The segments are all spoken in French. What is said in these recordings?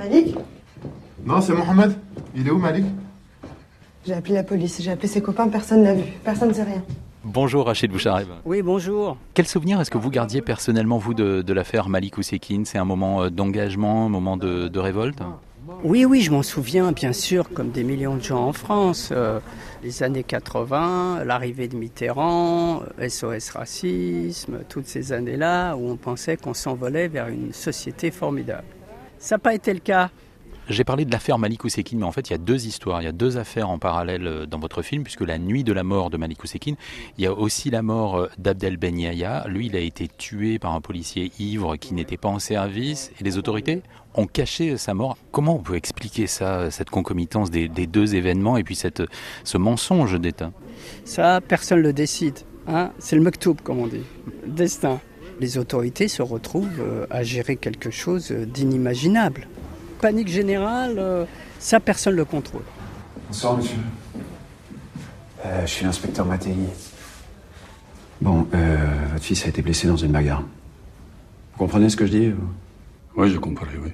Malik Non, c'est Mohamed. Il est où, Malik? J'ai appelé la police, j'ai appelé ses copains, personne n'a vu. Personne ne sait rien. Bonjour Rachid Bouchareb. Oui, bonjour. Quel souvenir est-ce que vous gardiez personnellement, vous, de, de l'affaire Malik Ousekine C'est un moment euh, d'engagement, un moment de, de révolte? Oui, oui, je m'en souviens, bien sûr, comme des millions de gens en France. Euh, les années 80, l'arrivée de Mitterrand, SOS Racisme, toutes ces années-là où on pensait qu'on s'envolait vers une société formidable. Ça n'a pas été le cas. J'ai parlé de l'affaire Malik Ousekine, mais en fait, il y a deux histoires, il y a deux affaires en parallèle euh, dans votre film, puisque la nuit de la mort de Malik Ousekine, il y a aussi la mort euh, d'Abdel Ben Yahya. Lui, il a été tué par un policier ivre qui n'était pas en service, et les autorités ont caché sa mort. Comment on peut expliquer ça, cette concomitance des, des deux événements, et puis cette, ce mensonge d'État Ça, personne ne le décide. Hein C'est le mektoub, comme on dit. Destin. Les autorités se retrouvent euh, à gérer quelque chose d'inimaginable panique générale, euh, ça personne ne le contrôle. Bonsoir monsieur. Euh, je suis l'inspecteur Mattei. Bon, euh, votre fils a été blessé dans une bagarre. Vous comprenez ce que je dis Oui, je comprends, oui.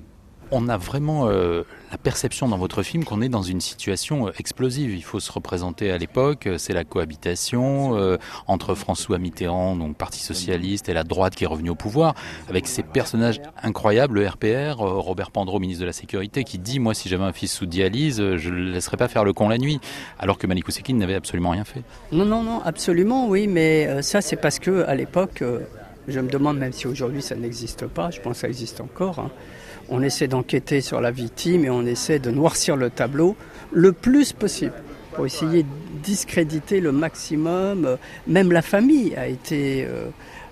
On a vraiment euh, la perception dans votre film qu'on est dans une situation euh, explosive. Il faut se représenter à l'époque, euh, c'est la cohabitation euh, entre François Mitterrand, donc Parti socialiste, et la droite qui est revenue au pouvoir, avec ces personnages incroyables, le RPR, euh, Robert Pandreau, ministre de la Sécurité, qui dit, moi si j'avais un fils sous dialyse, je ne le laisserais pas faire le con la nuit, alors que Malik Ousekine n'avait absolument rien fait. Non, non, non, absolument, oui, mais euh, ça c'est parce que à l'époque, euh, je me demande même si aujourd'hui ça n'existe pas, je pense que ça existe encore. hein, on essaie d'enquêter sur la victime et on essaie de noircir le tableau le plus possible pour essayer de discréditer le maximum. Même la famille a été euh,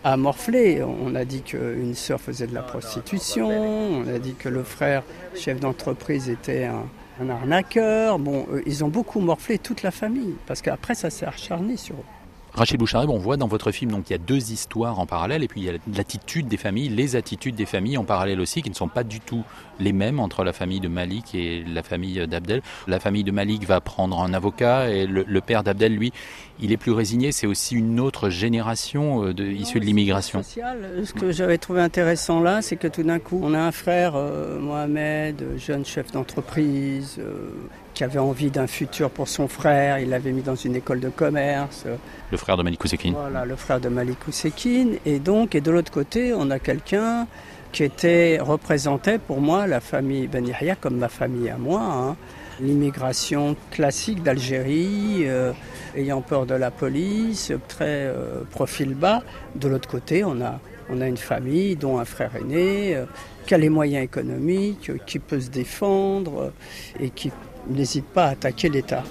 amorphlée. On a dit qu'une sœur faisait de la prostitution, on a dit que le frère, chef d'entreprise, était un, un arnaqueur. Bon, euh, ils ont beaucoup morflé toute la famille parce qu'après ça s'est acharné sur eux. Rachid Bouchareb, on voit dans votre film, donc il y a deux histoires en parallèle, et puis il y a l'attitude des familles, les attitudes des familles en parallèle aussi, qui ne sont pas du tout les mêmes entre la famille de Malik et la famille d'Abdel. La famille de Malik va prendre un avocat, et le, le père d'Abdel, lui, il est plus résigné. C'est aussi une autre génération euh, de, issue de l'immigration. Ce que j'avais trouvé intéressant là, c'est que tout d'un coup, on a un frère, euh, Mohamed, jeune chef d'entreprise, euh, qui avait envie d'un futur pour son frère. Il l'avait mis dans une école de commerce. Le frère de Malik. Voilà, le frère de Malik Ousekine. Et donc, et de l'autre côté, on a quelqu'un qui était représentait pour moi la famille Ben comme ma famille à moi. hein. L'immigration classique d'Algérie, euh, ayant peur de la police, très euh, profil bas. De l'autre côté, on a, une famille dont un frère aîné, euh, qui a les moyens économiques, qui peut se défendre et qui n'hésite pas à attaquer l'État.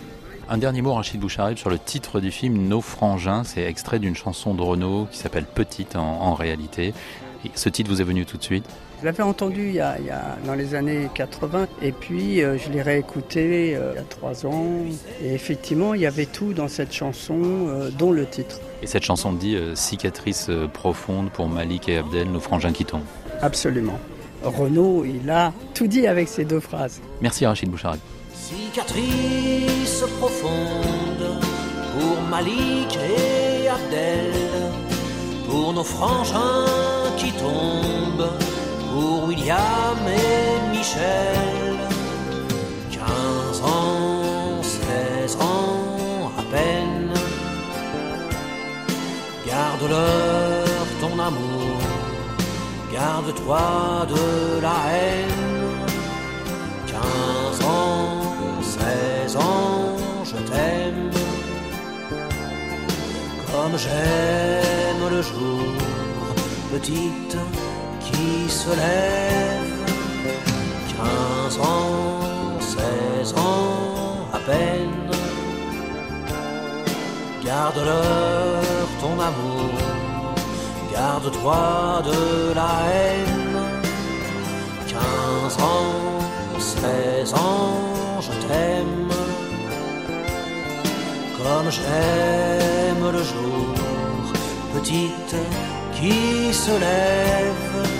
Un dernier mot, Rachid Bouchareb, sur le titre du film Nos frangins. C'est extrait d'une chanson de Renaud qui s'appelle Petite en, en réalité. Et ce titre vous est venu tout de suite Je l'avais entendu il y, a, il y a- dans les années 80 et puis euh, je l'ai réécouté euh, il y a trois ans. Et effectivement, il y avait tout dans cette chanson, euh, dont le titre. Et cette chanson dit cicatrice profonde pour Malik et Abdel, nos frangins qui tombent. Absolument. Renaud, il a tout dit avec ces deux phrases. Merci Rachid Bouchareb. Cicatrice profonde pour Malik et Abdel, pour nos frangins qui tombent, pour William et Michel. 15 ans, 16 ans à peine, garde-leur ton amour, garde-toi de la haine. 15 ans, 16 ans, je t'aime comme j'aime le jour, petite qui se lève. 15 ans, 16 ans à peine, garde-leur ton amour, garde-toi de la haine. 15 ans, 16 ans, j'aime le jour, petite qui se lève.